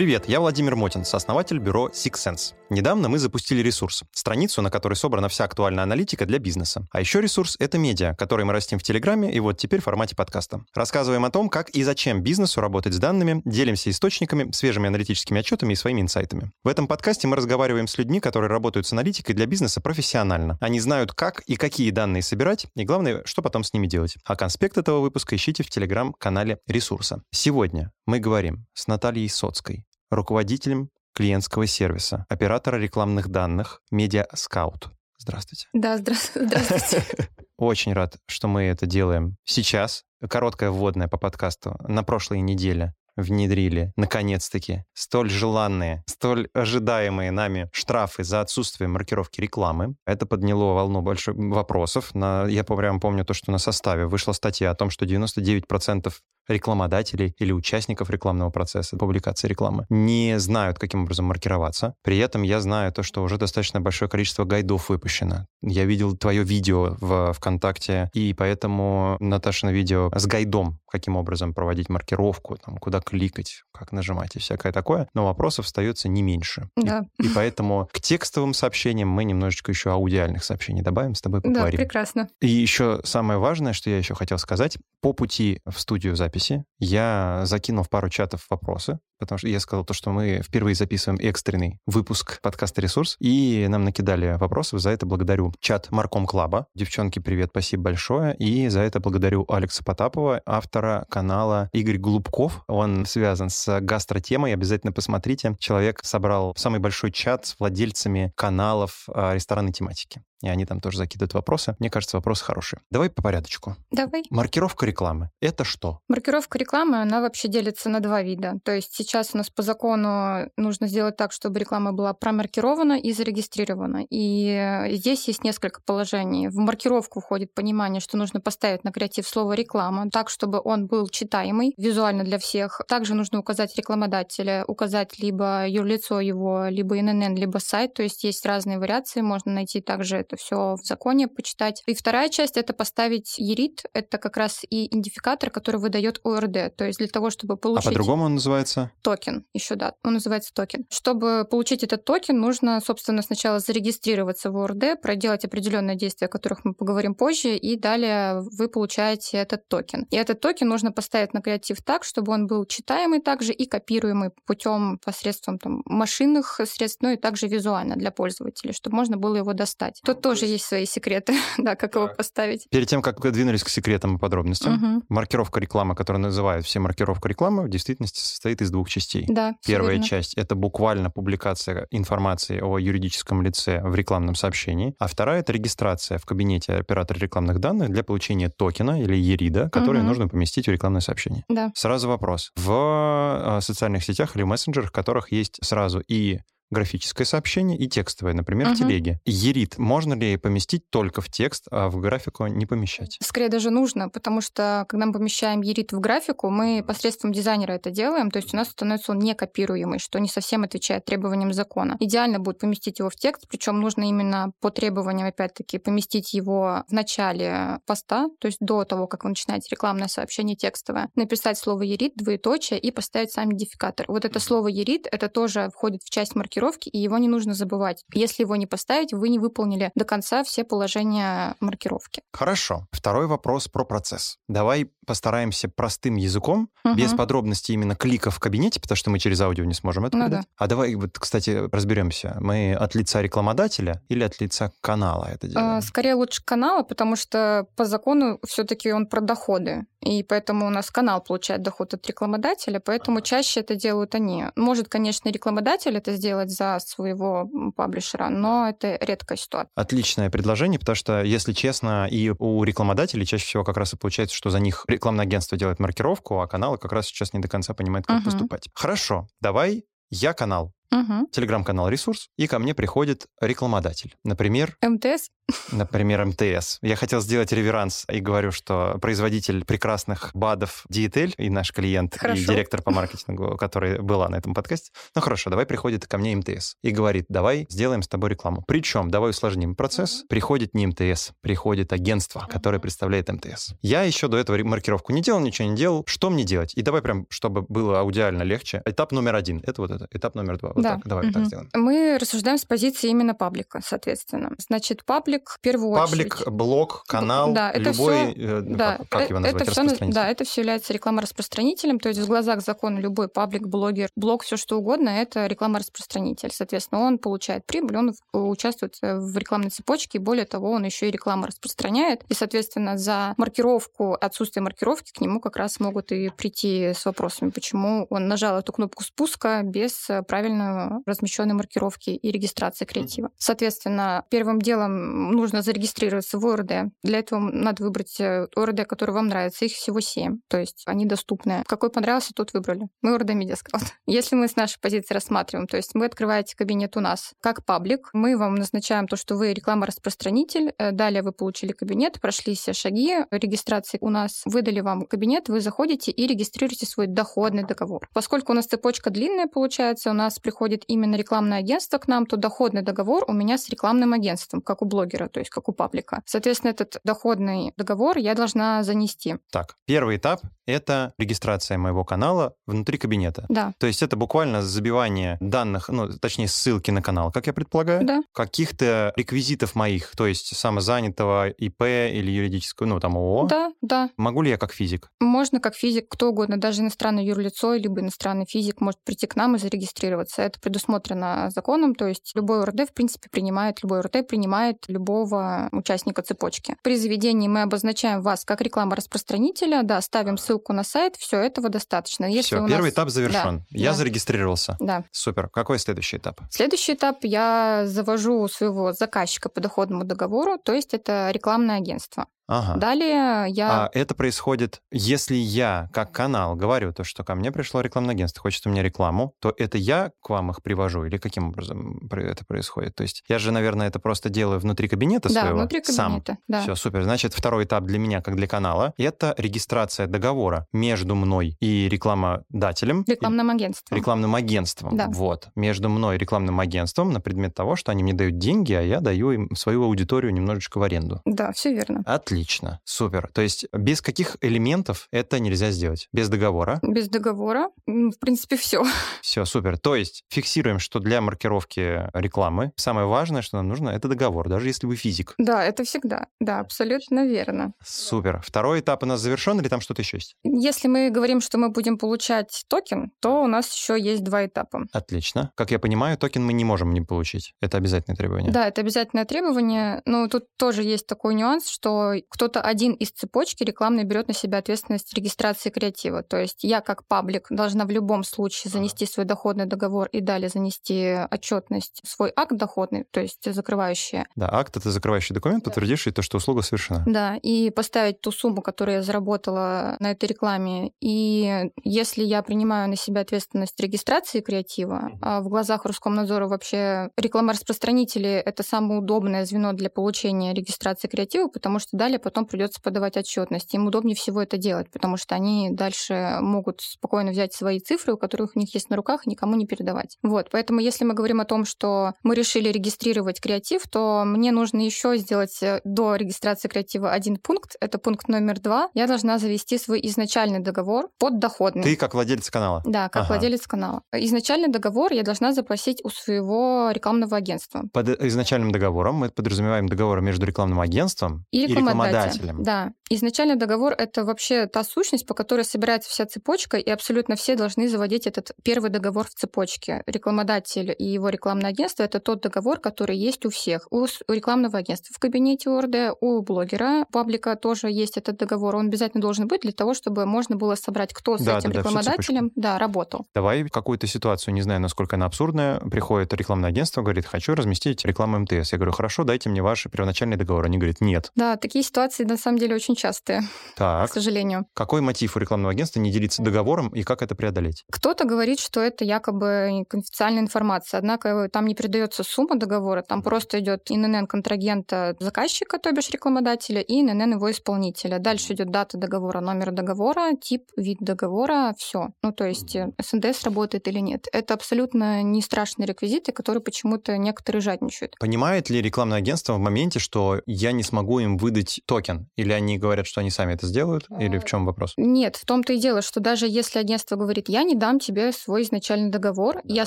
Привет, я Владимир Мотин, сооснователь бюро SixSense. Недавно мы запустили ресурс, страницу, на которой собрана вся актуальная аналитика для бизнеса. А еще ресурс — это медиа, который мы растим в Телеграме и вот теперь в формате подкаста. Рассказываем о том, как и зачем бизнесу работать с данными, делимся источниками, свежими аналитическими отчетами и своими инсайтами. В этом подкасте мы разговариваем с людьми, которые работают с аналитикой для бизнеса профессионально. Они знают, как и какие данные собирать, и главное, что потом с ними делать. А конспект этого выпуска ищите в Телеграм-канале ресурса. Сегодня мы говорим с Натальей Соцкой, руководителем клиентского сервиса, оператора рекламных данных, Scout. Здравствуйте. Да, здравствуйте. Очень рад, что мы это делаем сейчас. Короткая вводная по подкасту. На прошлой неделе внедрили, наконец-таки, столь желанные, столь ожидаемые нами штрафы за отсутствие маркировки рекламы. Это подняло волну больших вопросов. На, я прям помню то, что на составе вышла статья о том, что 99% рекламодателей или участников рекламного процесса, публикации рекламы, не знают, каким образом маркироваться. При этом я знаю то, что уже достаточно большое количество гайдов выпущено. Я видел твое видео в ВКонтакте, и поэтому Наташина видео с гайдом, каким образом проводить маркировку, там, куда кликать, как нажимать и всякое такое. Но вопросов остается не меньше. Да. И, и поэтому к текстовым сообщениям мы немножечко еще аудиальных сообщений добавим, с тобой поговорим. Да, прекрасно. И еще самое важное, что я еще хотел сказать, по пути в студию записи записи я закинул в пару чатов вопросы, потому что я сказал то, что мы впервые записываем экстренный выпуск подкаста «Ресурс», и нам накидали вопросов. За это благодарю чат Марком Клаба. Девчонки, привет, спасибо большое. И за это благодарю Алекса Потапова, автора канала Игорь Голубков. Он связан с гастротемой, обязательно посмотрите. Человек собрал самый большой чат с владельцами каналов а, ресторанной тематики и они там тоже закидывают вопросы. Мне кажется, вопросы хорошие. Давай по порядочку. Давай. Маркировка рекламы — это что? Маркировка рекламы, она вообще делится на два вида. То есть сейчас у нас по закону нужно сделать так, чтобы реклама была промаркирована и зарегистрирована. И здесь есть несколько положений. В маркировку входит понимание, что нужно поставить на креатив слово «реклама», так, чтобы он был читаемый визуально для всех. Также нужно указать рекламодателя, указать либо юрлицо его, либо ИНН, либо сайт. То есть есть разные вариации, можно найти также это все в законе почитать. И вторая часть — это поставить ERID. Это как раз и идентификатор, который выдает ОРД. То есть для того, чтобы получить... А по-другому он называется? Токен еще, да. Он называется токен. Чтобы получить этот токен, нужно, собственно, сначала зарегистрироваться в ОРД, проделать определенные действия, о которых мы поговорим позже, и далее вы получаете этот токен. И этот токен нужно поставить на креатив так, чтобы он был читаемый также и копируемый путем посредством там, машинных средств, ну и также визуально для пользователей, чтобы можно было его достать. Тут тоже есть свои секреты, да, как его поставить. Перед тем, как вы двинулись к секретам и подробностям, угу. маркировка рекламы, которую называют все маркировка рекламы, в действительности состоит из двух частей. Да, Первая часть — это буквально публикация информации о юридическом лице в рекламном сообщении, а вторая — это регистрация в кабинете оператора рекламных данных для получения токена или ерида, который угу. нужно поместить в рекламное сообщение. Да. Сразу вопрос. В э, социальных сетях или мессенджерах, в которых есть сразу и графическое сообщение и текстовое, например, угу. в телеге. Ерит можно ли поместить только в текст, а в графику не помещать? Скорее даже нужно, потому что когда мы помещаем ерит в графику, мы посредством дизайнера это делаем, то есть у нас становится он не копируемый, что не совсем отвечает требованиям закона. Идеально будет поместить его в текст, причем нужно именно по требованиям, опять-таки, поместить его в начале поста, то есть до того, как вы начинаете рекламное сообщение текстовое, написать слово ерит, двоеточие и поставить сам идентификатор. Вот это слово ерит, это тоже входит в часть маркировки маркировки, и его не нужно забывать. Если его не поставить, вы не выполнили до конца все положения маркировки. Хорошо. Второй вопрос про процесс. Давай постараемся простым языком, угу. без подробностей именно клика в кабинете, потому что мы через аудио не сможем это ну, передать. Да. А давай, вот, кстати, разберемся. Мы от лица рекламодателя или от лица канала это делаем? А, скорее лучше канала, потому что по закону все-таки он про доходы. И поэтому у нас канал получает доход от рекламодателя, поэтому чаще это делают они. Может, конечно, рекламодатель это сделать за своего паблишера, но это редкая ситуация. Отличное предложение, потому что, если честно, и у рекламодателей чаще всего как раз и получается, что за них рекламное агентство делает маркировку, а каналы как раз сейчас не до конца понимают, как uh поступать. Хорошо, давай я канал Угу. телеграм-канал «Ресурс», и ко мне приходит рекламодатель. Например, МТС? например, МТС. Я хотел сделать реверанс и говорю, что производитель прекрасных БАДов Диетель и наш клиент, и Хорошо. директор по маркетингу, который была на этом подкасте. Ну хорошо, давай приходит ко мне МТС и говорит, давай сделаем с тобой рекламу. Причем, давай усложним процесс. Приходит не МТС, приходит агентство, которое представляет МТС. Я еще до этого маркировку не делал, ничего не делал. Что мне делать? И давай прям, чтобы было аудиально легче. Этап номер один. Это вот это. Этап номер два. Вот Да. так. Давай вот так сделаем. Мы рассуждаем с позиции именно паблика, соответственно. Значит, паблик в первую Паблик, очередь. блог, канал, Да, это любой, всё- э, Да, как, как его э- назвать, это всё, распространитель. да, это все является рекламораспространителем, то есть в глазах закона любой паблик, блогер, блог, все что угодно, это рекламораспространитель. Соответственно, он получает прибыль, он участвует э, в рекламной цепочке, и более того, он еще и рекламу распространяет, и, соответственно, за маркировку, отсутствие маркировки к нему как раз могут и прийти с вопросами, почему он нажал эту кнопку спуска без э, правильно размещенной маркировки и регистрации креатива. Соответственно, первым делом нужно зарегистрироваться в ОРД. Для этого надо выбрать э, ОРД, который вам нравится. Их всего семь, то есть они доступны. Какой понравился, тот выбрали. Мы ОРД Media Scout. Если мы с нашей позиции рассматриваем, то есть вы открываете кабинет у нас как паблик, мы вам назначаем то, что вы реклама-распространитель, э, далее вы получили кабинет, прошли все шаги регистрации у нас, выдали вам кабинет, вы заходите и регистрируете свой доходный договор. Поскольку у нас цепочка длинная получается, у нас приходит именно рекламное агентство к нам, то доходный договор у меня с рекламным агентством, как у блогера, то есть как у паблика. Соответственно, этот доходный договор я должна занести. Так, первый этап — это регистрация моего канала внутри кабинета. Да, То есть это буквально забивание данных, ну, точнее, ссылки на канал, как я предполагаю, да, каких-то реквизитов моих, то есть самозанятого ИП или юридического, ну, там, ООО. да, да. Могу ли я как физик? Можно как физик, кто угодно, даже иностранное юрлицо, либо иностранный физик может прийти к нам и зарегистрироваться. Это предусмотрено законом, то есть любой ОРД, в принципе, принимает, любой ОРД принимает любого участника цепочки. При заведении мы обозначаем вас как реклама-распространителя, да, ставим ссылку на сайт, все этого достаточно. Если Все, первый нас- этап завершен. Я да. зарегистрировался. Да. Супер. Какой следующий этап? Следующий этап я завожу своего заказчика по доходному договору, то есть это рекламное агентство. Ага. Далее я... А это происходит, если я как канал говорю то, что ко мне пришло рекламное агентство, хочет у меня рекламу, то это я к вам их привожу или каким образом это происходит? То есть я же, наверное, это просто делаю внутри кабинета да, своего внутри сам. кабинета. Да. Все, супер. Значит, второй этап для меня, как для канала, это регистрация договора между мной и рекламодателем. и Рекламным агентством. рекламным агентством. Да. Вот. Между мной и рекламным агентством на предмет того, что они мне дают деньги, а я даю им свою аудиторию немножечко в аренду. Да, все верно. Отлично, супер. То есть без каких элементов это нельзя сделать? Без договора? Без договора, в принципе, все. Все, супер. То есть фиксируем, что для маркировки рекламы самое важное, что нам нужно, это договор, даже если вы физик. Да, это всегда. Да, абсолютно верно. Супер. Второй этап у нас завершен или там что-то еще есть? Если мы говорим, что мы будем получать токен, то у нас еще есть два этапа. Отлично. Как я понимаю, токен мы не можем не получить. Это обязательное требование. Да, это обязательное требование. Но тут тоже есть такой нюанс, что кто-то один из цепочки рекламной берет на себя ответственность регистрации креатива. То есть я как паблик должна в любом случае занести свой доходный договор и далее занести отчетность, свой акт доходный, то есть закрывающий Да, акт — это закрывающий документ, подтвердивший то, что услуга совершена. Да, и поставить ту сумму, которую я заработала на этой рекламе. И если я принимаю на себя ответственность регистрации креатива, а в глазах Роскомнадзора вообще реклама-распространители — это самое удобное звено для получения регистрации креатива, потому что далее потом придется подавать отчетность. Им удобнее всего это делать, потому что они дальше могут спокойно взять свои цифры, у которых у них есть на руках, и никому не передавать. Вот, поэтому если мы говорим о том, что мы решили регистрировать креатив, то мне нужно еще сделать э, до регистрации креатива один пункт. Это пункт номер два. Я должна завести свой изначальный договор под доходный. Ты как владелец канала. Да, как Ага. владелец канала. Изначальный договор я должна запросить у своего рекламного агентства. Под изначальным договором мы подразумеваем договор между рекламным агентством И рекламодателем. Рекламодателем. Да. Изначальный договор — это вообще та сущность, по которой собирается вся цепочка, и абсолютно все должны заводить этот первый договор в цепочке. Рекламодатель и его рекламное агентство — это тот договор, который есть у всех. У, рекламного агентства в кабинете ОРД, у блогера, паблика тоже есть этот договор. Он обязательно должен быть для того, чтобы можно было собрать, кто с Да, этим да, рекламодателем да, работал. Давай какую-то ситуацию, не знаю, насколько она абсурдная, приходит рекламное агентство, говорит, хочу разместить рекламу МТС. Я говорю, хорошо, дайте мне ваш первоначальный договор. Они говорят, нет. Да, такие ситуации на самом деле очень частые, Так. к сожалению. Какой мотив у рекламного агентства не делиться договором и как это преодолеть? Кто-то говорит, что это якобы конфиденциальная информация, однако там не передается сумма договора, там просто идет ИНН контрагента заказчика, то бишь рекламодателя, и ИНН его исполнителя. Дальше идет дата договора, номер договора, тип, вид договора, все. Ну, то есть С НДС работает или нет. Это абсолютно не страшные реквизиты, которые почему-то некоторые жадничают. Понимает ли рекламное агентство в моменте, что я не смогу им выдать токен? Или они говорят, что они сами это сделают? Или в чем вопрос? Нет, в том-то и дело, что даже если агентство говорит, я не дам тебе свой изначальный договор, я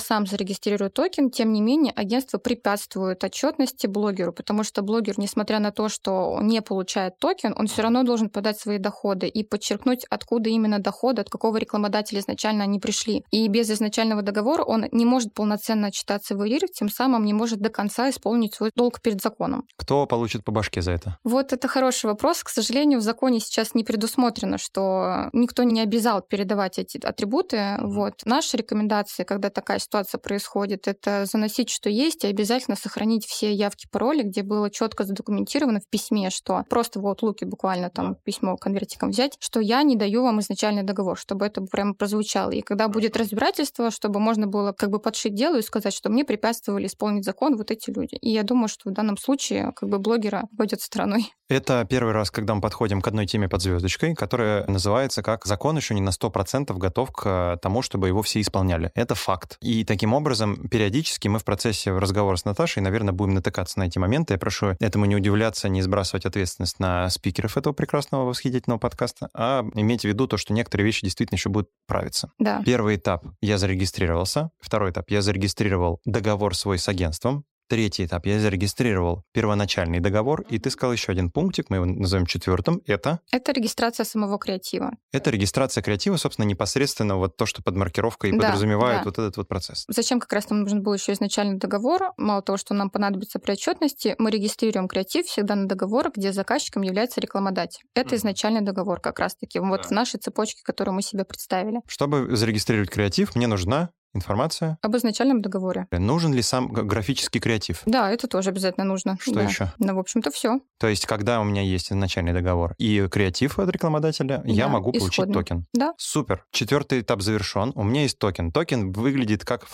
сам зарегистрирую токен, тем не менее агентство препятствует отчетности блогеру, потому что блогер, несмотря на то, что он не получает токен, он все равно должен подать свои доходы и подчеркнуть, откуда именно доходы, от какого рекламодателя изначально они пришли. И без изначального договора он не может полноценно отчитаться в ЕРИР, тем самым не может до конца исполнить свой долг перед законом. Кто получит по башке за это? Вот это хороший вопрос. К сожалению, в законе сейчас не предусмотрено, что никто не обязал передавать эти атрибуты. Вот. Наши рекомендации, когда такая ситуация происходит, это заносить, что есть, и обязательно сохранить все явки, пароли, где было четко задокументировано в письме, что просто в Outlook буквально там письмо конвертиком взять, что я не даю вам изначальный договор, чтобы это прямо прозвучало. И когда будет разбирательство, чтобы можно было как бы подшить дело и сказать, что мне препятствовали исполнить закон вот эти люди. И я думаю, что в данном случае как бы блогера пойдет стороной. Это первый раз, когда мы подходим к одной теме под звездочкой, которая называется как «Закон еще не на 100% готов к тому, чтобы его все исполняли». Это факт. И таким образом, периодически мы в процессе разговора с Наташей, наверное, будем натыкаться на эти моменты. Я прошу этому не удивляться, не сбрасывать ответственность на спикеров этого прекрасного восхитительного подкаста, а иметь в виду то, что некоторые вещи действительно еще будут правиться. Да. Первый этап — я зарегистрировался. Второй этап — я зарегистрировал договор свой с агентством. Третий этап. Я зарегистрировал первоначальный договор, и ты сказал еще один пунктик, мы его назовем четвертым. Это? Это регистрация самого креатива. Это регистрация креатива, собственно, непосредственно вот то, что под маркировкой Да, подразумевает да. вот этот вот процесс. Зачем как раз нам нужен был еще изначальный договор? Мало того, что нам понадобится при отчетности, мы регистрируем креатив всегда на договор, где заказчиком является рекламодатель. Это Мгм. изначальный договор как раз-таки. Вот Да. в нашей цепочке, которую мы себе представили. Чтобы зарегистрировать креатив, мне нужна информация. Об изначальном договоре. Нужен ли сам графический креатив? Да, это тоже обязательно нужно. Что Да. еще? Ну, в общем-то, все. То есть, когда у меня есть изначальный договор и креатив от рекламодателя, я Да, могу получить исходный. токен. Да. Супер. Четвертый этап завершен. У меня есть токен. Токен выглядит как...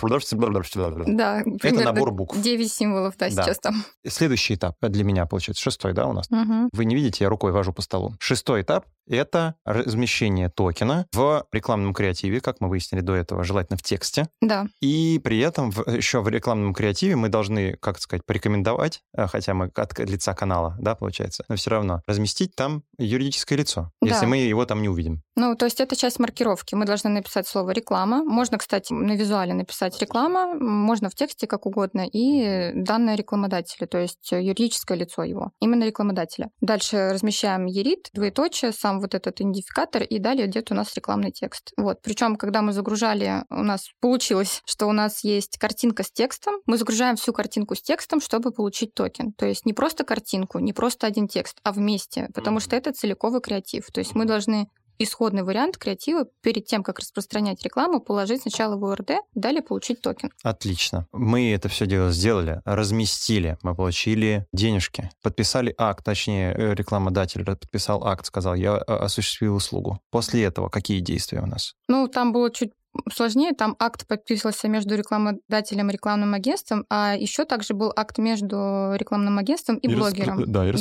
Да, примерно набор букв. 9 символов, да, Да. сейчас там. Следующий этап для меня, получается, шестой, да, у нас? Мгм. Вы не видите, я рукой вожу по столу. Шестой этап — это размещение токена в рекламном креативе, как мы выяснили до этого, желательно в тексте. Да. И при этом в- еще в рекламном креативе мы должны, как сказать, порекомендовать, а, хотя мы от лица канала, да, получается, но все равно разместить там юридическое лицо, Да. если мы его там не увидим. Ну, то есть это часть маркировки. Мы должны написать слово реклама. Можно, кстати, на визуале написать реклама, можно в тексте как угодно, и данные рекламодателя, то есть юридическое лицо его, именно рекламодателя. Дальше размещаем ерит, двоеточие, сам вот этот идентификатор, и далее идет у нас рекламный текст. Вот. Причем, когда мы загружали, у нас получилось, что у нас есть картинка с текстом, мы загружаем всю картинку с текстом, чтобы получить токен. То есть не просто картинку, не просто один текст, а вместе, потому что это целиковый креатив. То есть мы должны исходный вариант креатива перед тем, как распространять рекламу, положить сначала в ОРД, далее получить токен. Отлично. Мы это все дело сделали, разместили, мы получили денежки, подписали акт, точнее, э, рекламодатель подписал акт, сказал, я э, осуществил услугу. После этого какие действия у нас? Ну, там было чуть сложнее, там акт подписывался между рекламодателем и рекламным агентством, а еще также был акт между рекламным агентством и, блогером. Да, и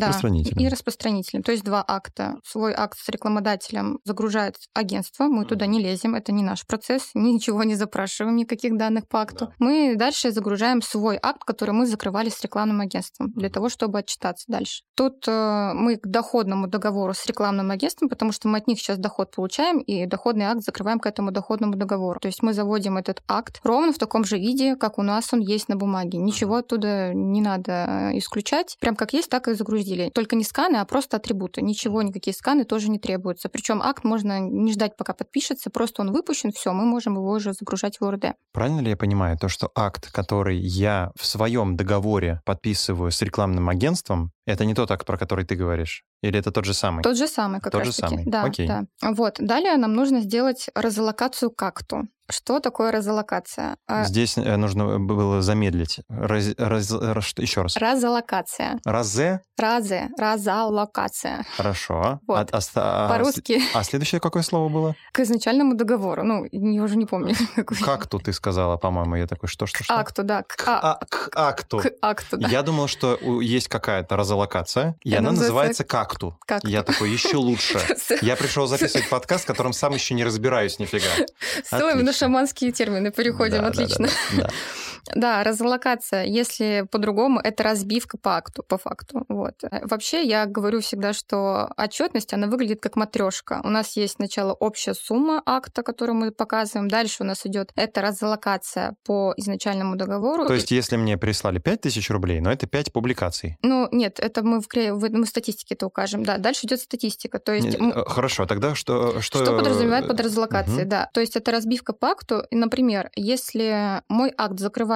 Да, и распространителем. То есть два акта. Свой акт с рекламодателем загружает агентство, мы туда не лезем, это не наш процесс, ничего не запрашиваем, никаких данных по акту. Мы дальше загружаем свой акт, который мы закрывали с рекламным агентством, для того, чтобы отчитаться дальше. Тут э, мы к доходному договору с рекламным агентством, потому что мы от них сейчас доход получаем, и доходный акт закрываем к этому доходному договору. То есть мы заводим этот акт ровно в таком же виде, как у нас он есть на бумаге. Ничего оттуда не надо э, исключать. Прям как есть, так и загрузили. Только не сканы, а просто атрибуты. Ничего, никакие сканы тоже не требуются. Причем акт можно не ждать, пока подпишется, просто он выпущен, все, мы можем его уже загружать в ОРД. Правильно ли я понимаю, то, что акт, который я в своем договоре подписываю с рекламным агентством, это не тот акт, про который ты говоришь? Или это тот же самый? Тот же самый, как Тот раз же таки. самый, Да, окей. да. Вот. Далее нам нужно сделать разлокацию к акту. Что такое разолокация? А, Здесь э, нужно было замедлить. Раз, раз- раз- еще раз. Разолокация. Разе? Разе. Разолокация. Хорошо. Вот. А, а а По-русски А следующее какое слово было? к изначальному договору. Ну, я уже не помню. какой. Как тут ты сказала, по-моему? Я такой, что, что, К что? акту, да. К, К, а- а- к акту. к акту, да. Я думал, что есть какая-то разолокация, и она называется какту. Как? Я такой, еще лучше. Я пришел записывать подкаст, в котором сам еще не разбираюсь нифига. Отлично. Шаманские термины переходим, Да, отлично. да, да. Да, разлокация, если по-другому, это разбивка по акту, по факту. Вот. Э, Вообще, я говорю всегда, что отчетность, она выглядит как матрешка. У нас есть сначала общая сумма акта, которую мы показываем. Дальше у нас идет это разлокация по изначальному договору. То есть, если мне прислали 5000 рублей, но это 5 публикаций. Ну, нет, это мы в, мы в статистике это укажем. Да, дальше идет статистика. То есть Не, э, Хорошо, тогда что... Что, Что подразумевает под э, разаллокацией, мгм. да. То есть это разбивка по акту. Например, если мой акт закрывается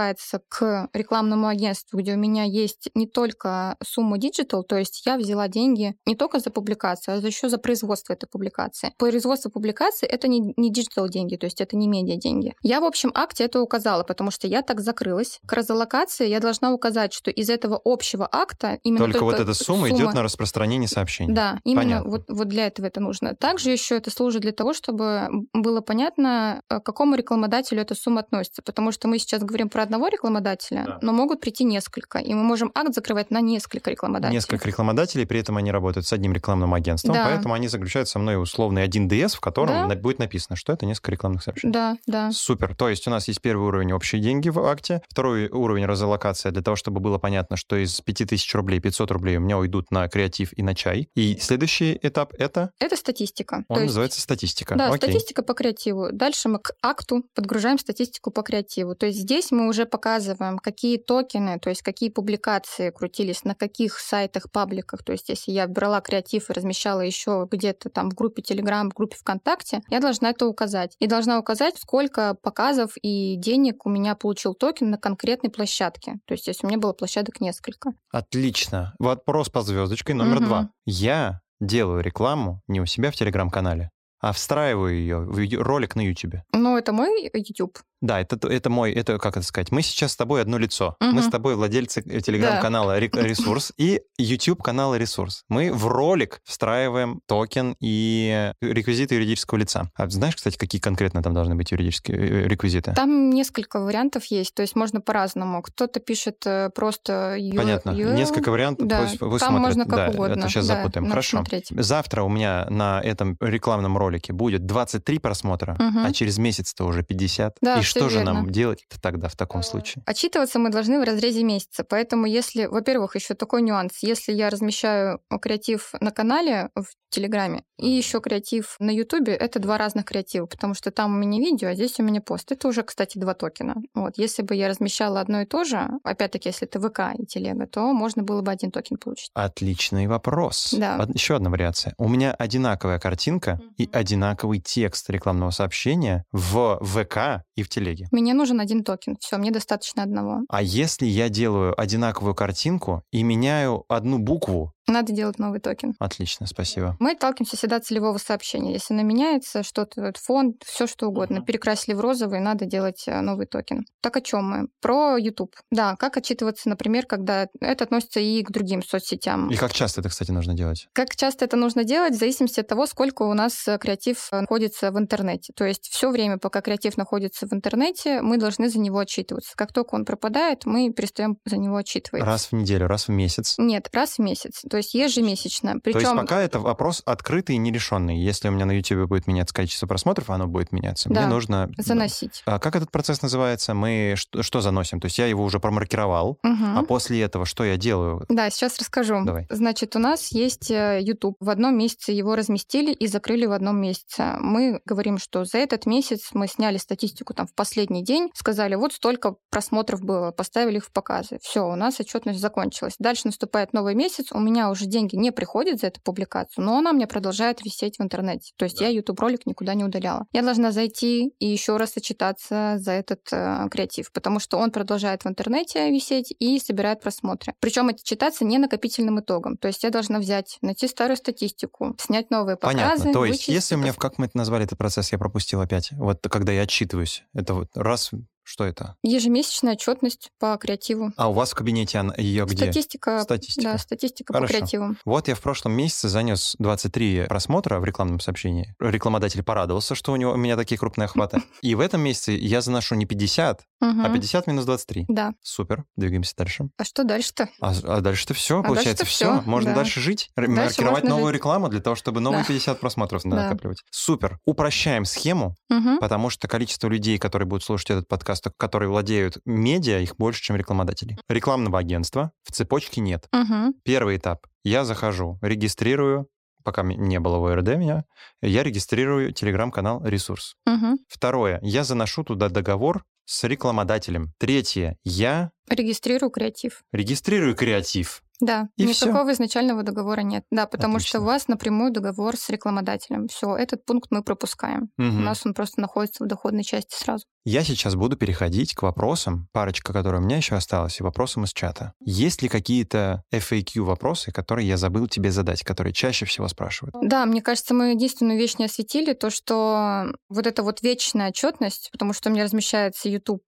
к рекламному агентству, где у меня есть не только сумма digital, то есть я взяла деньги не только за публикацию, а еще за производство этой публикации. Производство публикации — это не, не digital деньги, то есть это не медиа деньги. Я в общем акте это указала, потому что я так закрылась. К разаллокации я должна указать, что из этого общего акта именно Только, вот эта сумма, идет на распространение сообщений. да, именно Понятно. вот, вот для этого это нужно. Также еще это служит для того, чтобы было понятно, э, к какому рекламодателю эта сумма относится. Потому что мы сейчас говорим про одного рекламодателя, Да. но могут прийти несколько. И мы можем акт закрывать на несколько рекламодателей. Несколько рекламодателей, при этом они работают с одним рекламным агентством, Да. поэтому они заключают со мной условный 1ДС, в котором Да. будет написано, что это несколько рекламных сообщений. Да, да. Супер. То есть у нас есть первый уровень общие деньги в акте, второй уровень разлокация для того, чтобы было понятно, что из 5000 рублей 500 рублей у меня уйдут на креатив и на чай. И следующий этап это, Это статистика. он То есть- называется статистика. Да, Окей. статистика по креативу. Дальше мы к акту подгружаем статистику по креативу. То есть здесь мы уже показываем, какие токены, то есть какие публикации крутились на каких сайтах, пабликах. То есть если я брала креатив и размещала еще где-то там в группе Telegram, в группе ВКонтакте, я должна это указать. И должна указать, сколько показов и денег у меня получил токен на конкретной площадке. То есть если у меня было площадок несколько. Отлично. Вопрос по звездочкой номер Мгм. два. Я делаю рекламу не у себя в Телеграм-канале, а встраиваю ее в ролик на YouTube. Но это мой YouTube. Да, это, это мой, это, как это сказать, мы сейчас с тобой одно лицо. Мы Мгм. с тобой владельцы э, телеграм-канала Ре- Ресурс и YouTube-канала Ресурс. Мы в ролик встраиваем токен и реквизиты юридического лица. А знаешь, кстати, какие конкретно там должны быть юридические э, реквизиты? Там несколько вариантов есть, то есть можно по-разному. Кто-то пишет э, просто ю- Понятно. ю- Несколько вариантов. да, пусть вы там смотрят. можно как да, угодно. Это сейчас Да, запутаем. Хорошо. смотреть. Завтра у меня на этом рекламном ролике будет 23 просмотра, Мгм. а через месяц-то уже 50. Да, И что же верно. нам делать тогда в таком случае? Отчитываться мы должны в разрезе месяца. Поэтому если, во-первых, еще такой нюанс. Если я размещаю креатив на канале в Телеграме и еще креатив на Ютубе, это два разных креатива, потому что там у меня видео, а здесь у меня пост. Это уже, кстати, два токена. Вот. Если бы я размещала одно и то же, опять-таки, если это ВК и Телега, то можно было бы один токен получить. Отличный вопрос. Да. еще одна вариация. У меня одинаковая картинка и Мгм. одинаковый текст рекламного сообщения в ВК и в Телеге. Мне нужен один токен. Все, мне достаточно одного. А если я делаю одинаковую картинку и меняю одну букву? Надо делать новый токен. Отлично, спасибо. Мы отталкиваемся всегда от целевого сообщения. Если она меняется, что-то, фон, все что угодно, Мгм. перекрасили в розовый, надо делать э, новый токен. Так о чем мы? Про YouTube. Да, как отчитываться, например, когда это относится и к другим соцсетям. И как часто это, кстати, нужно делать? Как часто это нужно делать, в зависимости от того, сколько у нас э, креатив э, находится в интернете. То есть все время, пока креатив находится в интернете, мы должны за него отчитываться. Как только он пропадает, мы перестаем за него отчитываться. Раз в неделю, раз в месяц? Нет, раз в месяц. То есть ежемесячно. Причем То есть пока это вопрос открытый и нерешенный. Если у меня на YouTube будет меняться количество просмотров, оно будет меняться. Мне Да, нужно... заносить. А как этот процесс называется? Мы что, что заносим? То есть я его уже промаркировал, Мгм. а после этого что я делаю? Да, сейчас расскажу. Давай. Значит, у нас есть э, YouTube. В одном месяце его разместили и закрыли в одном месяце. Мы говорим, что за этот месяц мы сняли статистику там в последний день, сказали, вот столько просмотров было, поставили их в показы. Все, у нас отчетность закончилась. Дальше наступает новый месяц, у меня меня уже деньги не приходят за эту публикацию, но она мне продолжает висеть в интернете. То есть да. я YouTube ролик никуда не удаляла. Я должна зайти и еще раз отчитаться за этот э, креатив, потому что он продолжает в интернете висеть и собирает просмотры. Причем отчитаться не накопительным итогом. То есть я должна взять, найти старую статистику, снять новые показы. Понятно. То есть если у меня, как мы это назвали этот процесс, я пропустил опять, вот когда я отчитываюсь, это вот раз что это? Ежемесячная отчетность по креативу. А у вас в кабинете она, ее где? Статистика. Статистика. Да, статистика Хорошо. по креативу. Вот я в прошлом месяце занес 23 просмотра в рекламном сообщении. Рекламодатель порадовался, что у него у меня такие крупные охваты. И в этом месяце я заношу не 50, а 50 минус 23. Да. Супер. Двигаемся дальше. А что дальше-то? А, а дальше-то все, а получается, все. Можно дальше жить, маркировать новую рекламу для того, чтобы новые 50 просмотров накапливать. Супер. Упрощаем схему, потому что количество людей, которые будут слушать этот подкаст, которые владеют владеют медиа, их больше, чем рекламодателей. Рекламного агентства в цепочке нет. Угу. Первый этап. Я захожу, регистрирую, пока не было в ОРД меня, я регистрирую телеграм-канал «Ресурс». Угу. Второе. Я заношу туда договор с рекламодателем. Третье. Я... Регистрирую креатив. Регистрирую креатив. Да, и никакого все. изначального договора нет. Да, потому Отлично. что у вас напрямую договор с рекламодателем. Все, этот пункт мы пропускаем. Угу. У нас он просто находится в доходной части сразу. Я сейчас буду переходить к вопросам, парочка, которая у меня еще осталась, и вопросам из чата. Есть ли какие-то FAQ вопросы, которые я забыл тебе задать, которые чаще всего спрашивают? Да, мне кажется, мы единственную вещь не осветили, то, что вот эта вот вечная отчетность, потому что у меня размещается YouTube,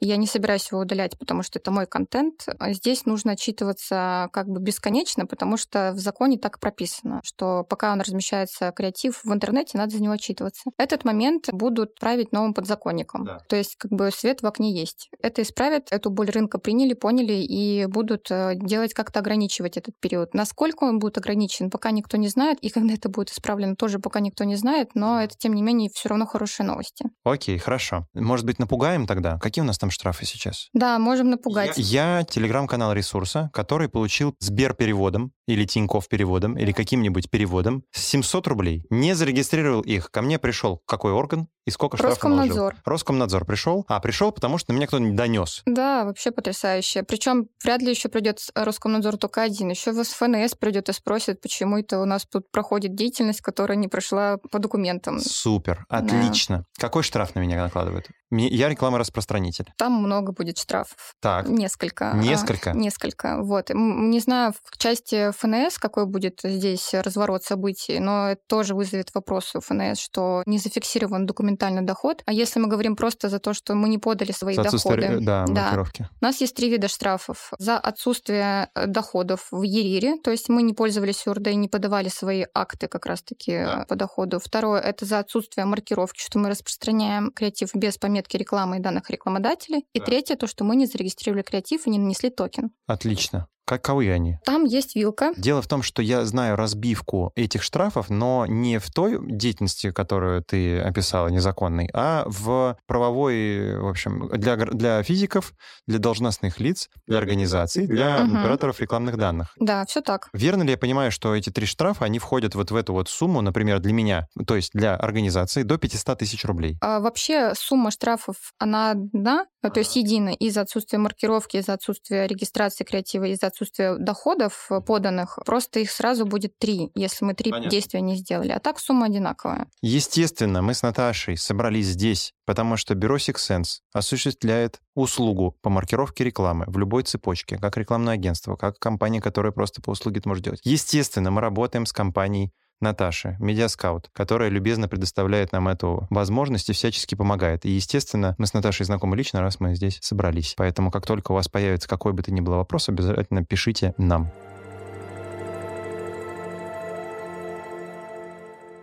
и я не собираюсь его удалять, потому что это мой контент. А здесь нужно отчитываться как бы бесконечно, потому что в законе так прописано, что пока он размещается креатив в интернете, надо за него отчитываться. Этот момент будут править новым подзаконником. Да. То есть как бы свет в окне есть. Это исправят, эту боль рынка приняли, поняли и будут э, делать как-то ограничивать этот период. Насколько он будет ограничен, пока никто не знает, и когда это будет исправлено, тоже пока никто не знает, но это, тем не менее, все равно хорошие новости. Окей, хорошо. Может быть, напугаем тогда? Какие у нас там штрафы сейчас? Да, можем напугать. Я, я телеграм-канал ресурса, который получил Сбер переводом или Тиньков переводом или каким-нибудь переводом 700 рублей. Не зарегистрировал их. Ко мне пришел какой орган и сколько штрафов Роскомнадзор. наложил? Роскомнадзор пришел. А, пришел, потому что на меня кто-нибудь донес. Да, вообще потрясающе. Причем вряд ли еще придет Роскомнадзор только один. Еще в ФНС придет и спросит, почему это у нас тут проходит деятельность, которая не прошла по документам. Супер, отлично. Да. Какой штраф на меня накладывают? Я реклама-распространитель. Там много будет штрафов. Так. Несколько. Несколько? А, несколько. Вот. Не знаю, в части ФНС какой будет здесь разворот событий, но это тоже вызовет вопросы у ФНС, что не зафиксирован документальный доход. А если мы говорим просто за то, что мы не подали свои за доходы. Да, да. У нас есть три вида штрафов. За отсутствие э, доходов в ЕРИРе, то есть мы не пользовались УРД и не подавали свои акты как раз-таки да. по доходу. Второе — это за отсутствие маркировки, что мы распространяем креатив без пометки метки рекламы и данных рекламодателей. И третье, то, что мы не зарегистрировали креатив и не нанесли токен. Отлично. Каковы они? Там есть вилка. Дело в том, что я знаю разбивку этих штрафов, но не в той деятельности, которую ты описала, незаконной, а в правовой, в общем, для, для физиков, для должностных лиц, для организаций, для угу. операторов рекламных данных. Да, все так. Верно ли я понимаю, что эти три штрафа, они входят вот в эту вот сумму, например, для меня, то есть для организации, до 500 тысяч рублей? А, вообще сумма штрафов, она одна, то есть единая из-за отсутствия маркировки, из-за отсутствия регистрации креатива, из-за отсутствия доходов э, поданных, просто их сразу будет три, если мы три Понятно. действия не сделали. А так сумма одинаковая. Естественно, мы с Наташей собрались здесь, потому что бюро Six Sense осуществляет услугу по маркировке рекламы в любой цепочке, как рекламное агентство, как компания, которая просто по услуге это может делать. Естественно, мы работаем с компанией Наташи, MediaScout, которая любезно предоставляет нам эту возможность и всячески помогает. И, естественно, мы с Наташей знакомы лично, раз мы здесь собрались. Поэтому, как только у вас появится какой бы то ни было вопрос, обязательно пишите нам.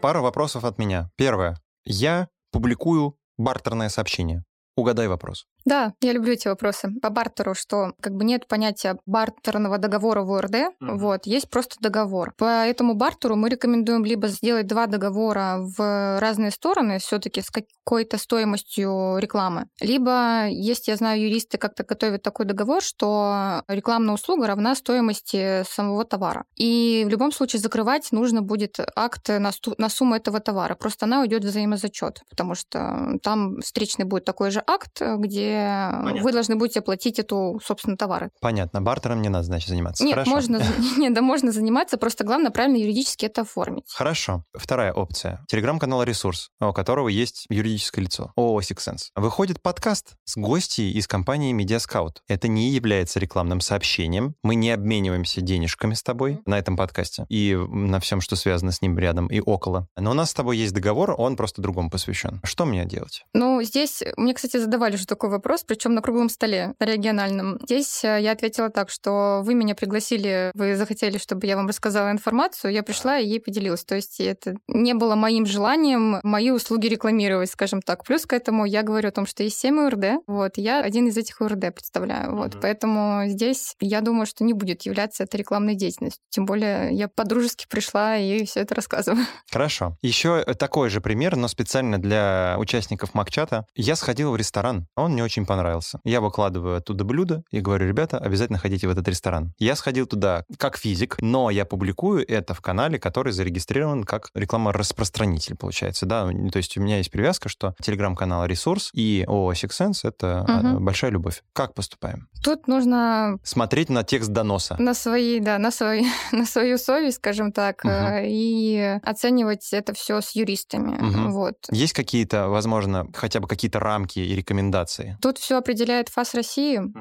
Пара вопросов от меня. Первое. Я публикую бартерное сообщение. Угадай вопрос. Да, я люблю эти вопросы. По бартеру, что как бы нет понятия бартерного договора в ОРД, mm-hmm. вот, есть просто договор. По этому бартеру мы рекомендуем либо сделать два договора в разные стороны, все таки с какой-то стоимостью рекламы, либо, есть, я знаю, юристы как-то готовят такой договор, что рекламная услуга равна стоимости самого товара. И в любом случае закрывать нужно будет акт на, сту- на сумму этого товара. Просто она уйдет в взаимозачет, потому что там встречный будет такой же акт, где Понятно. вы должны будете оплатить эту, собственно, товары. Понятно. Бартером не надо, значит, заниматься. Нет, Хорошо. можно, нет, да, можно заниматься, просто главное правильно юридически это оформить. Хорошо. Вторая опция. Телеграм-канал «Ресурс», у которого есть юридическое лицо, ООО Sense. Выходит подкаст с гостьей из компании Scout. Это не является рекламным сообщением. Мы не обмениваемся денежками с тобой на этом подкасте и на всем, что связано с ним рядом и около. Но у нас с тобой есть договор, он просто другому посвящен. Что мне делать? Ну, здесь мне, кстати, задавали уже такой вопрос, причем на круглом столе, на региональном. Здесь э, я ответила так, что вы меня пригласили, вы захотели, чтобы я вам рассказала информацию, я пришла и ей поделилась. То есть это не было моим желанием мои услуги рекламировать, скажем так. Плюс к этому я говорю о том, что есть 7 УРД, вот, я один из этих УРД представляю, вот, mm-hmm. поэтому здесь я думаю, что не будет являться это рекламной деятельностью. Тем более я по-дружески пришла и все это рассказываю. Хорошо. Еще такой же пример, но специально для участников Макчата. Я сходил в ресторан, он мне очень понравился. Я выкладываю оттуда блюдо и говорю, ребята, обязательно ходите в этот ресторан. Я сходил туда как физик, но я публикую это в канале, который зарегистрирован как реклама-распространитель, получается, да. То есть у меня есть привязка, что телеграм-канал «Ресурс» и ООО Six Sense — это угу. большая любовь. Как поступаем? Тут нужно... Смотреть на текст доноса. На свои, да, на, свои, на свою совесть, скажем так, угу. и оценивать это все с юристами. Угу. Вот. Есть какие-то, возможно, хотя бы какие-то рамки и рекомендации? Тут все определяет ФАС России, угу.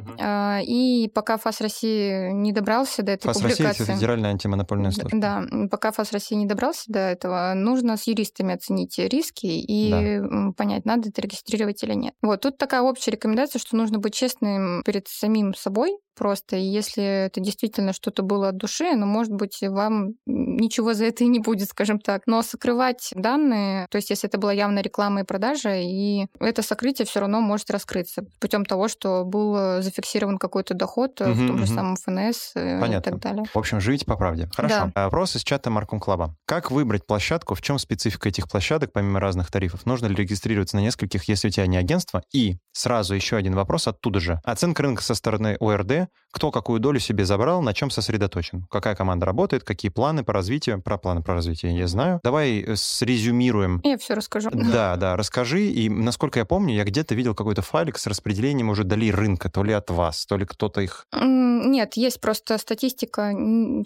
и пока ФАС России не добрался до этой ФАС публикации... Россия — это Федеральная антимонопольная служба. Да, пока ФАС России не добрался до этого, нужно с юристами оценить риски и да. понять, надо это регистрировать или нет. Вот, тут такая общая рекомендация, что нужно быть честным перед самим собой, просто. И если это действительно что-то было от души, ну, может быть, вам ничего за это и не будет, скажем так. Но сокрывать данные, то есть если это была явная реклама и продажа, и это сокрытие все равно может раскрыться путем того, что был зафиксирован какой-то доход угу, в том же самом ФНС Понятно. и так далее. В общем, живите по правде. Хорошо. Да. Вопрос из чата Марком Клаба. Как выбрать площадку? В чем специфика этих площадок, помимо разных тарифов? Нужно ли регистрироваться на нескольких, если у тебя не агентство? И сразу еще один вопрос оттуда же. Оценка рынка со стороны ОРД кто какую долю себе забрал, на чем сосредоточен, какая команда работает, какие планы по развитию. Про планы по развитию я знаю. Давай э, срезюмируем. Я все расскажу. Да, да, расскажи. И насколько я помню, я где-то видел какой-то файлик с распределением уже долей рынка, то ли от вас, то ли кто-то их... Нет, есть просто статистика.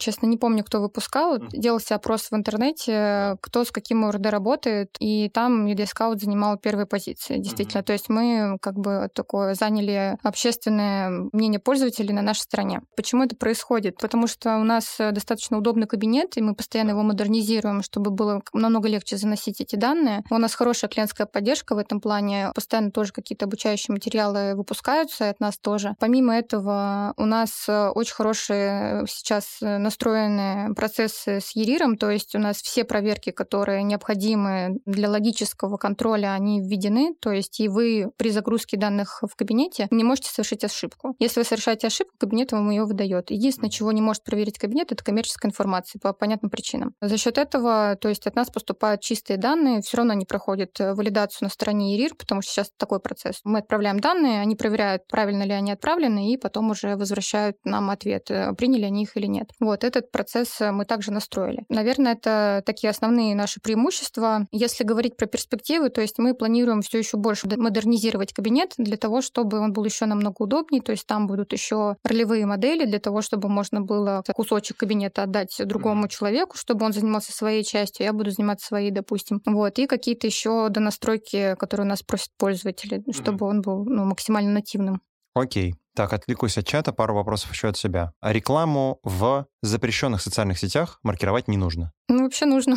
Честно, не помню, кто выпускал. Делался опрос в интернете, кто с каким ОРД работает, и там Scout занимал первые позиции, действительно. То есть мы как бы такое заняли общественное мнение пользователей пользователей на нашей стороне. Почему это происходит? Потому что у нас э, достаточно удобный кабинет, и мы постоянно его модернизируем, чтобы было намного легче заносить эти данные. У нас хорошая клиентская поддержка в этом плане. Постоянно тоже какие-то обучающие материалы выпускаются от нас тоже. Помимо этого, у нас э, очень хорошие э, сейчас настроены процессы с ЕРИРом, то есть у нас все проверки, которые необходимы для логического контроля, они введены, то есть и вы при загрузке данных в кабинете не можете совершить ошибку. Если вы совершаете ошибку, кабинет вам ее выдает. Единственное, чего не может проверить кабинет, это коммерческая информация по понятным причинам. За счет этого, то есть от нас поступают чистые данные, все равно они проходят э, валидацию на стороне ЕРИР, потому что сейчас такой процесс. Мы отправляем данные, они проверяют, правильно ли они отправлены, и потом уже возвращают нам ответ, э, приняли они их или нет. Вот этот процесс э, мы также настроили. Наверное, это такие основные наши преимущества. Если говорить про перспективы, то есть мы планируем все еще больше модернизировать кабинет для того, чтобы он был еще намного удобнее, то есть там будут еще ролевые модели для того, чтобы можно было кусочек кабинета отдать другому человеку, чтобы он занимался своей частью, я буду заниматься своей, допустим. Вот. И какие-то еще донастройки, которые у нас просят пользователи, чтобы он был ну, максимально нативным. Окей. Так, отвлекусь от чата, пару вопросов еще от себя. А рекламу в запрещенных социальных сетях маркировать не нужно? Ну, вообще нужно.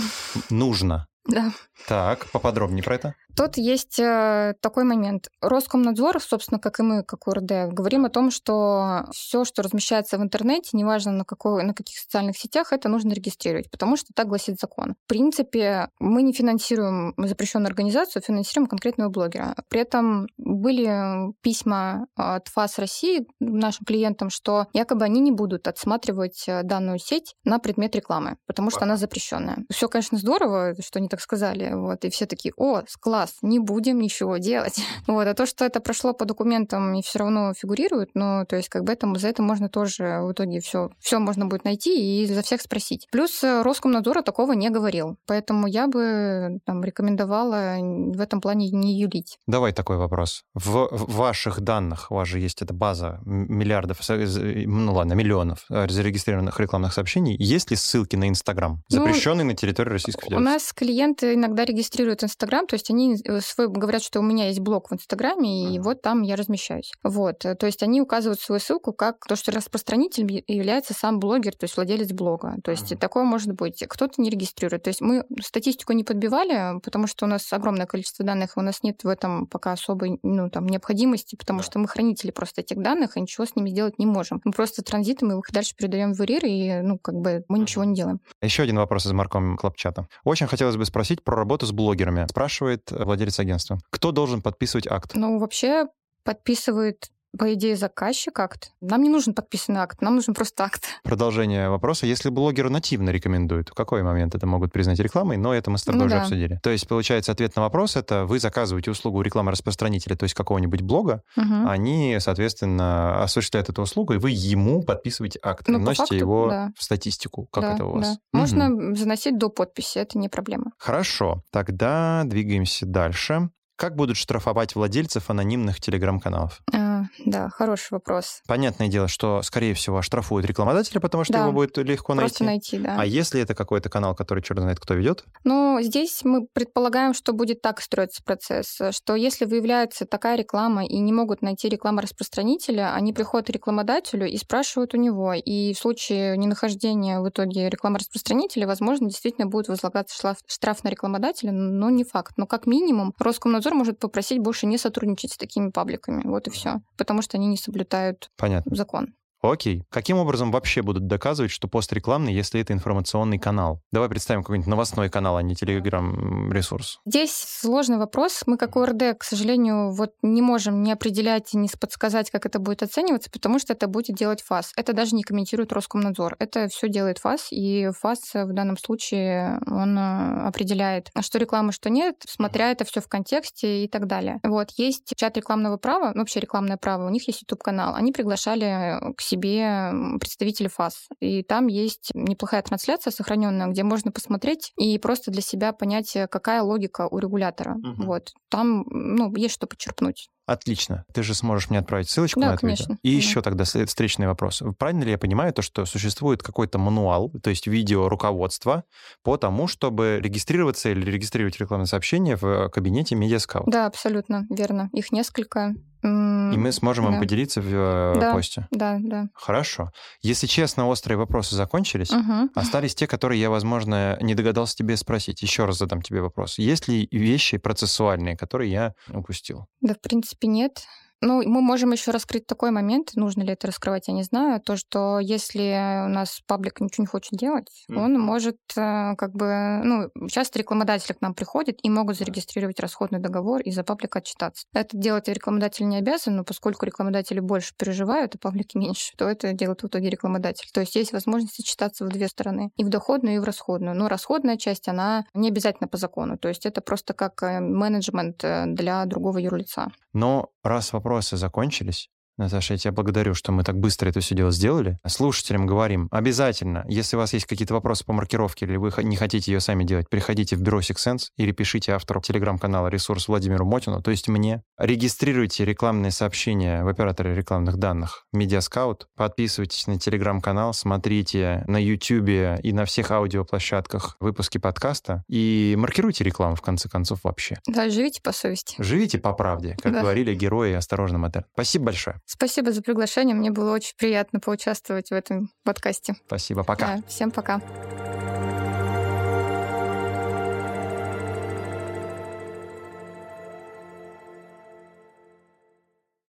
Нужно. Да. Так, поподробнее про это. Тут есть э, такой момент. Роскомнадзор, собственно, как и мы, как УРД, говорим о том, что все, что размещается в интернете, неважно на, какой, на каких социальных сетях, это нужно регистрировать, потому что так гласит закон. В принципе, мы не финансируем запрещенную организацию, финансируем конкретного блогера. При этом были письма от ФАС России нашим клиентам, что якобы они не будут отсматривать э, данную сеть на предмет рекламы, потому что она запрещенная. Все, конечно, здорово, что они так сказали, вот, и все такие, о, класс, раз, не будем ничего делать. Вот, а то, что это прошло по документам и все равно фигурирует, ну, то есть как бы это, за это можно тоже в итоге все, все можно будет найти и за всех спросить. Плюс э, Роскомнадзор такого не говорил, поэтому я бы там рекомендовала в этом плане не юлить. Давай такой вопрос. В, в ваших данных, у вас же есть эта база миллиардов, ну ладно, миллионов э, зарегистрированных рекламных сообщений, есть ли ссылки на Инстаграм, ну, запрещенный ну, на территории Российской Федерации? У нас клиенты иногда регистрируют Инстаграм, то есть они э, свой говорят, что у меня есть блог в Инстаграме, и вот там я размещаюсь. Вот, то есть они указывают свою ссылку как то, что распространитель является сам блогер, то есть владелец блога. То есть такое может быть. Кто-то не регистрирует. То есть мы статистику не подбивали, потому что у нас огромное количество данных, и у нас нет в этом пока особой ну, там, необходимости, потому да. что мы хранители просто этих данных, и ничего с ними сделать не можем. Мы просто транзитом их дальше передаем в РИР, и ну, как бы мы ничего не делаем. Еще один вопрос из Марком Клапчата. Очень хотелось бы спросить про работу с блогерами. Спрашивает владелец агентства. Кто должен подписывать акт? Ну, вообще подписывает по идее, заказчик акт. Нам не нужен подписанный акт, нам нужен просто акт. Продолжение вопроса. Если блогер нативно рекомендует, в какой момент это могут признать рекламой? Но это мы с тобой ну, уже да. обсудили. То есть, получается, ответ на вопрос — это вы заказываете услугу рекламы-распространителя, то есть какого-нибудь блога, угу. они, соответственно, осуществляют эту услугу, и вы ему подписываете акт, ну, вносите факту, его да. в статистику. Как да, это у вас? Да. Угу. Можно заносить до подписи, это не проблема. Хорошо, тогда двигаемся дальше. Как будут штрафовать владельцев анонимных телеграм-каналов? А, да, хороший вопрос. Понятное дело, что, скорее всего, оштрафуют рекламодателя, потому что да, его будет легко просто найти. найти да. А если это какой-то канал, который черт знает кто ведет? Ну, здесь мы предполагаем, что будет так строиться процесс, что если выявляется такая реклама и не могут найти рекламораспространителя, они приходят к рекламодателю и спрашивают у него. И в случае ненахождения в итоге рекламораспространителя, возможно, действительно будет возлагаться штраф, штраф на рекламодателя, но не факт. Но как минимум Роскомнадзор может попросить больше не сотрудничать с такими пабликами. Вот и все. Потому что они не соблюдают Понятно. закон. Окей. Каким образом вообще будут доказывать, что пост рекламный, если это информационный канал? Давай представим какой-нибудь новостной канал, а не телеграм-ресурс. Здесь сложный вопрос. Мы, как ОРД, к сожалению, вот не можем не определять и не подсказать, как это будет оцениваться, потому что это будет делать ФАС. Это даже не комментирует Роскомнадзор. Это все делает ФАС, и ФАС в данном случае он э, определяет, что реклама, что нет, смотря это все в контексте и так далее. Вот. Есть чат рекламного права, ну, вообще рекламное право, у них есть YouTube-канал. Они приглашали к себе представители ФАС. И там есть неплохая трансляция сохраненная, где можно посмотреть и просто для себя понять, э, какая логика у регулятора. Угу. Вот. Там ну, есть что почерпнуть. Отлично. Ты же сможешь мне отправить ссылочку да, на это конечно. И да. еще тогда встречный вопрос. Правильно ли я понимаю то, что существует какой-то мануал, то есть видео руководство по тому, чтобы регистрироваться или регистрировать рекламное сообщение в кабинете MediaScout? Да, абсолютно верно. Их несколько. И мы сможем да. вам поделиться в э, да, посте. Да, да. Хорошо. Если честно, острые вопросы закончились. Угу. Остались те, которые я, возможно, не догадался тебе спросить. Еще раз задам тебе вопрос. Есть ли вещи процессуальные, которые я упустил? Да, в принципе, нет. Ну, мы можем еще раскрыть такой момент, нужно ли это раскрывать, я не знаю, то, что если у нас паблик ничего не хочет делать, mm. он может э, как бы, ну, часто рекламодатели к нам приходят и могут зарегистрировать расходный договор и за паблик отчитаться. Это делать рекламодатель не обязан, но поскольку рекламодатели больше переживают, а паблики меньше, то это делает в итоге рекламодатель. То есть есть возможность отчитаться в две стороны, и в доходную, и в расходную. Но расходная часть, она не обязательно по закону, то есть это просто как э, менеджмент э, для другого юрлица. Но раз вопросы закончились, Наташа, я тебя благодарю, что мы так быстро это все дело сделали. Слушателям говорим, обязательно, если у вас есть какие-то вопросы по маркировке или вы не хотите ее сами делать, приходите в бюро Sense или пишите автору телеграм-канала «Ресурс» Владимиру Мотину, то есть мне. Регистрируйте рекламные сообщения в операторе рекламных данных MediaScout, подписывайтесь на телеграм-канал, смотрите на YouTube и на всех аудиоплощадках выпуски подкаста и маркируйте рекламу, в конце концов, вообще. Да, живите по совести. Живите по правде, как да. говорили герои «Осторожно, мотор». Спасибо большое. Спасибо за приглашение. Мне было очень приятно поучаствовать в этом подкасте. Спасибо. Пока. Да, всем пока.